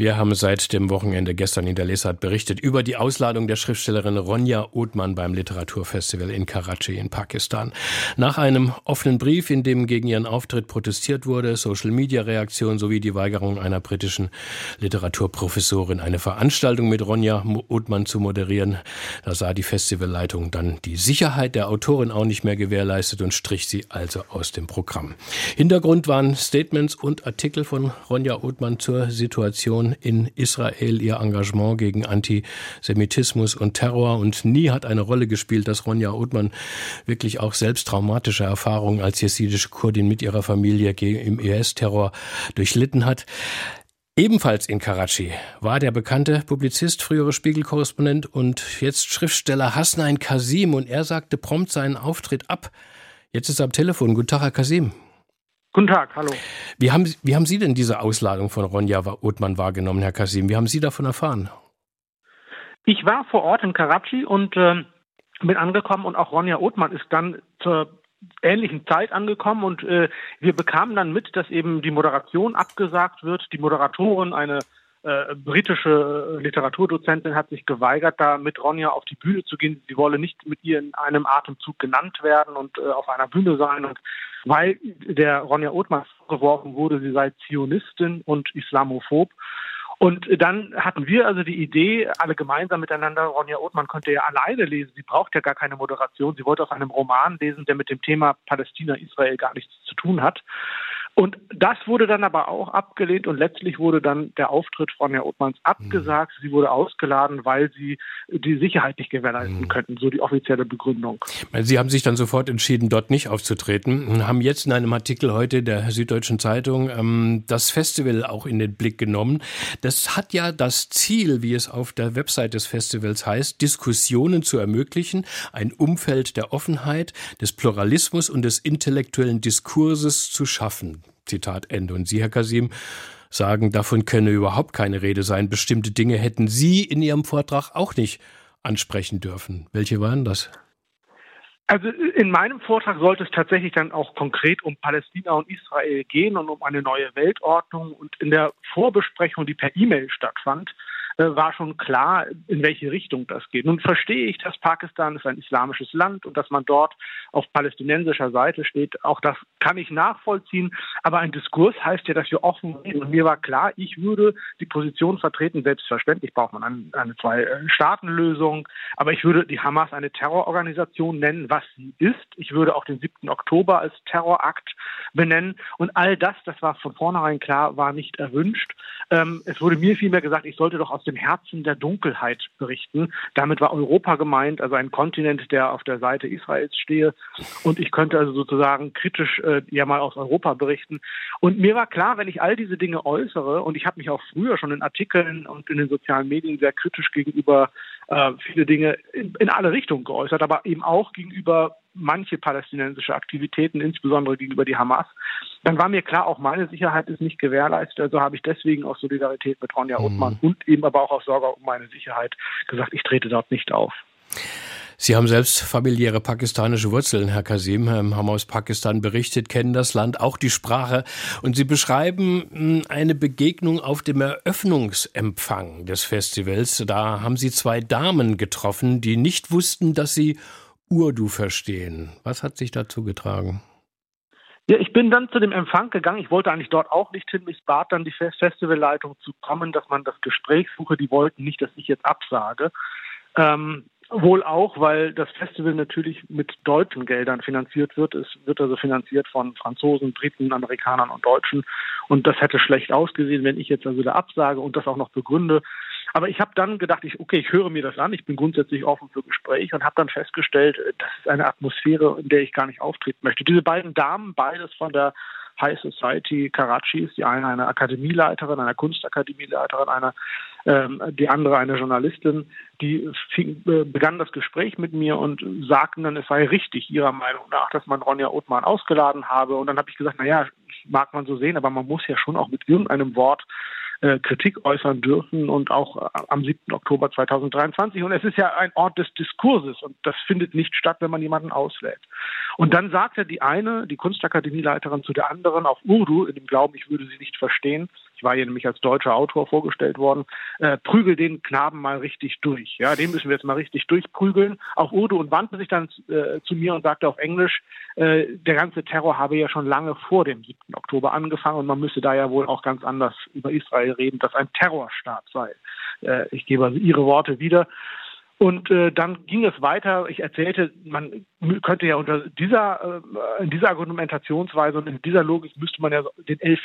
wir haben seit dem Wochenende gestern in der Lesart berichtet über die Ausladung der Schriftstellerin Ronja Othmann beim Literaturfestival in Karachi in Pakistan. Nach einem offenen Brief, in dem gegen ihren Auftritt protestiert wurde, Social-Media-Reaktion sowie die Weigerung einer britischen Literaturprofessorin, eine Veranstaltung mit Ronja Othmann zu moderieren, da sah die Festivalleitung dann die Sicherheit der Autorin auch nicht mehr gewährleistet und strich sie also aus dem Programm. Hintergrund waren Statements und Artikel von Ronja Othmann zur Situation in Israel ihr Engagement gegen Antisemitismus und Terror und nie hat eine Rolle gespielt, dass Ronja Othmann wirklich auch selbst traumatische Erfahrungen als jesidische Kurdin mit ihrer Familie im IS-Terror durchlitten hat. Ebenfalls in Karachi war der bekannte Publizist, frühere Spiegelkorrespondent und jetzt Schriftsteller Hasnain Kasim und er sagte prompt seinen Auftritt ab. Jetzt ist er am Telefon. Guten Tag, Herr Kasim. Guten Tag, hallo. Wie haben, wie haben Sie denn diese Ausladung von Ronja Othmann wahrgenommen, Herr Kasim? Wie haben Sie davon erfahren? Ich war vor Ort in Karachi und äh, bin angekommen und auch Ronja Othmann ist dann zur ähnlichen Zeit angekommen und äh, wir bekamen dann mit, dass eben die Moderation abgesagt wird. Die Moderatorin, eine äh, britische äh, Literaturdozentin hat sich geweigert, da mit Ronja auf die Bühne zu gehen. Sie wolle nicht mit ihr in einem Atemzug genannt werden und äh, auf einer Bühne sein. Und weil der Ronja Othmar vorgeworfen wurde, sie sei Zionistin und Islamophob. Und dann hatten wir also die Idee, alle gemeinsam miteinander, Ronja Othmann konnte ja alleine lesen, sie braucht ja gar keine Moderation, sie wollte aus einem Roman lesen, der mit dem Thema Palästina-Israel gar nichts zu tun hat. Und das wurde dann aber auch abgelehnt und letztlich wurde dann der Auftritt von Herrn Othmanns abgesagt. Mhm. Sie wurde ausgeladen, weil sie die Sicherheit nicht gewährleisten mhm. könnten, so die offizielle Begründung. Sie haben sich dann sofort entschieden, dort nicht aufzutreten und haben jetzt in einem Artikel heute der Süddeutschen Zeitung ähm, das Festival auch in den Blick genommen. Das hat ja das Ziel, wie es auf der Website des Festivals heißt, Diskussionen zu ermöglichen, ein Umfeld der Offenheit, des Pluralismus und des intellektuellen Diskurses zu schaffen. Zitat Ende. Und Sie, Herr Kasim, sagen, davon könne überhaupt keine Rede sein. Bestimmte Dinge hätten Sie in Ihrem Vortrag auch nicht ansprechen dürfen. Welche waren das? Also in meinem Vortrag sollte es tatsächlich dann auch konkret um Palästina und Israel gehen und um eine neue Weltordnung. Und in der Vorbesprechung, die per E-Mail stattfand, war schon klar, in welche Richtung das geht. Nun verstehe ich, dass Pakistan ist ein islamisches Land und dass man dort auf palästinensischer Seite steht. Auch das kann ich nachvollziehen. Aber ein Diskurs heißt ja, dass wir offen reden. Und mir war klar, ich würde die Position vertreten. Selbstverständlich braucht man eine, eine Zwei-Staaten-Lösung. Aber ich würde die Hamas eine Terrororganisation nennen, was sie ist. Ich würde auch den 7. Oktober als Terrorakt benennen. Und all das, das war von vornherein klar, war nicht erwünscht. Ähm, es wurde mir vielmehr gesagt, ich sollte doch aus dem Herzen der Dunkelheit berichten. Damit war Europa gemeint, also ein Kontinent, der auf der Seite Israels stehe. Und ich könnte also sozusagen kritisch äh, ja mal aus Europa berichten. Und mir war klar, wenn ich all diese Dinge äußere, und ich habe mich auch früher schon in Artikeln und in den sozialen Medien sehr kritisch gegenüber äh, viele Dinge in, in alle Richtungen geäußert, aber eben auch gegenüber manche palästinensische Aktivitäten, insbesondere gegenüber die Hamas, dann war mir klar, auch meine Sicherheit ist nicht gewährleistet. Also habe ich deswegen aus Solidarität mit Ronja Othmann mhm. und eben aber auch aus Sorge um meine Sicherheit gesagt, ich trete dort nicht auf. Sie haben selbst familiäre pakistanische Wurzeln, Herr Kasim, ähm, haben aus Pakistan berichtet, kennen das Land, auch die Sprache. Und Sie beschreiben hm, eine Begegnung auf dem Eröffnungsempfang des Festivals. Da haben Sie zwei Damen getroffen, die nicht wussten, dass sie Urdu verstehen. Was hat sich dazu getragen? Ja, ich bin dann zu dem Empfang gegangen. Ich wollte eigentlich dort auch nicht hin. Mich bat dann die Festivalleitung zu kommen, dass man das Gespräch suche. Die wollten nicht, dass ich jetzt absage. Ähm, wohl auch, weil das Festival natürlich mit deutschen Geldern finanziert wird. Es wird also finanziert von Franzosen, Briten, Amerikanern und Deutschen. Und das hätte schlecht ausgesehen, wenn ich jetzt also da absage und das auch noch begründe. Aber ich habe dann gedacht, ich, okay, ich höre mir das an, ich bin grundsätzlich offen für Gespräche und habe dann festgestellt, äh, das ist eine Atmosphäre, in der ich gar nicht auftreten möchte. Diese beiden Damen, beides von der High Society Karachis, die eine eine Akademieleiterin, eine Kunstakademieleiterin, eine, ähm, die andere eine Journalistin, die fing, äh, begann das Gespräch mit mir und sagten dann, es sei richtig ihrer Meinung nach, dass man Ronja Othmann ausgeladen habe. Und dann habe ich gesagt, naja, mag man so sehen, aber man muss ja schon auch mit irgendeinem Wort äh, Kritik äußern dürfen und auch äh, am 7. Oktober 2023. Und es ist ja ein Ort des Diskurses und das findet nicht statt, wenn man jemanden auslädt. Und dann sagte die eine, die Kunstakademieleiterin zu der anderen auf Urdu, in dem Glauben, ich würde sie nicht verstehen, ich war hier nämlich als deutscher Autor vorgestellt worden, äh, prügel den Knaben mal richtig durch. Ja, den müssen wir jetzt mal richtig durchprügeln. Auf Urdu und wandte sich dann äh, zu mir und sagte auf Englisch, äh, der ganze Terror habe ja schon lange vor dem 7. Oktober angefangen und man müsse da ja wohl auch ganz anders über Israel reden, dass ein Terrorstaat sei. Äh, ich gebe also Ihre Worte wieder. Und äh, dann ging es weiter. Ich erzählte, man könnte ja unter dieser, äh, in dieser Argumentationsweise und in dieser Logik müsste man ja den 11.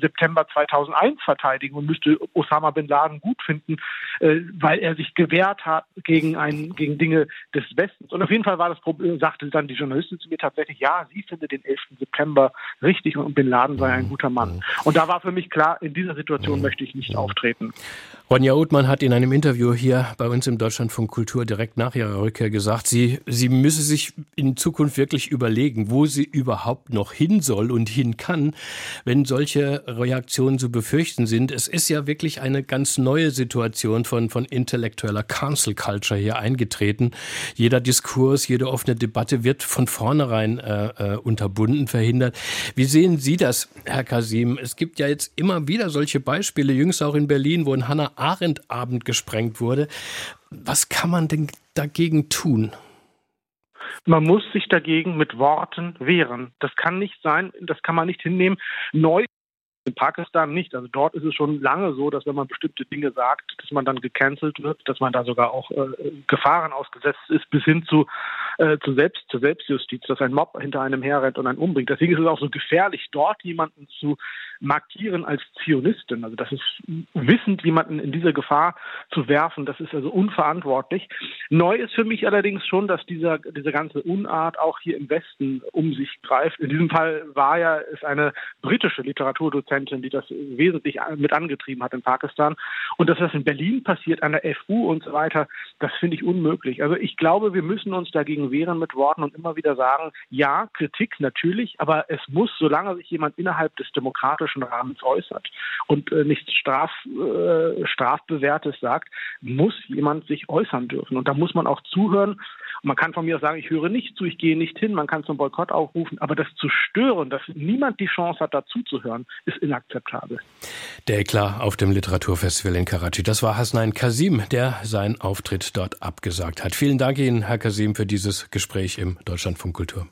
September 2001 verteidigen und müsste Osama bin Laden gut finden, äh, weil er sich gewehrt hat gegen ein, gegen Dinge des Westens. Und auf jeden Fall war das Problem, sagte dann die Journalistin zu mir tatsächlich, ja, sie findet den 11. September richtig und bin Laden sei ein guter Mann. Und da war für mich klar, in dieser Situation möchte ich nicht auftreten. Ronja Othmann hat in einem Interview hier bei uns im Deutschlandfunk Kultur direkt nach ihrer Rückkehr gesagt, sie, sie müsse sich in Zukunft wirklich überlegen, wo sie überhaupt noch hin soll und hin kann, wenn solche Reaktionen zu befürchten sind. Es ist ja wirklich eine ganz neue Situation von, von intellektueller Cancel Culture hier eingetreten. Jeder Diskurs, jede offene Debatte wird von vornherein äh, äh, unterbunden, verhindert. Wie sehen Sie das, Herr Kasim? Es gibt ja jetzt immer wieder solche Beispiele, jüngst auch in Berlin, wo ein Hannah Arendt-Abend gesprengt wurde. Was kann man denn dagegen tun? Man muss sich dagegen mit Worten wehren. Das kann nicht sein, das kann man nicht hinnehmen. Neu in Pakistan nicht. Also dort ist es schon lange so, dass wenn man bestimmte Dinge sagt, dass man dann gecancelt wird, dass man da sogar auch äh, Gefahren ausgesetzt ist, bis hin zu, äh, zu Selbst, zur Selbstjustiz, dass ein Mob hinter einem herrennt und einen umbringt. Deswegen ist es auch so gefährlich, dort jemanden zu markieren als Zionistin. Also das ist wissend, jemanden in diese Gefahr zu werfen, das ist also unverantwortlich. Neu ist für mich allerdings schon, dass dieser, diese ganze Unart auch hier im Westen um sich greift. In diesem Fall war ja es eine britische Literaturdozentin, die das wesentlich mit angetrieben hat in Pakistan. Und dass das in Berlin passiert, an der FU und so weiter, das finde ich unmöglich. Also ich glaube, wir müssen uns dagegen wehren mit Worten und immer wieder sagen, ja, Kritik natürlich, aber es muss, solange sich jemand innerhalb des demokratischen Rahmens äußert und äh, nichts Straf, äh, Strafbewährtes sagt, muss jemand sich äußern dürfen. Und da muss man auch zuhören. Man kann von mir sagen, ich höre nicht zu, ich gehe nicht hin, man kann zum Boykott aufrufen, aber das zu stören, dass niemand die Chance hat, dazuzuhören, ist inakzeptabel. Der Eklat auf dem Literaturfestival in Karachi. Das war Hasnain Kasim, der seinen Auftritt dort abgesagt hat. Vielen Dank Ihnen, Herr Kasim, für dieses Gespräch im Deutschlandfunk Kultur.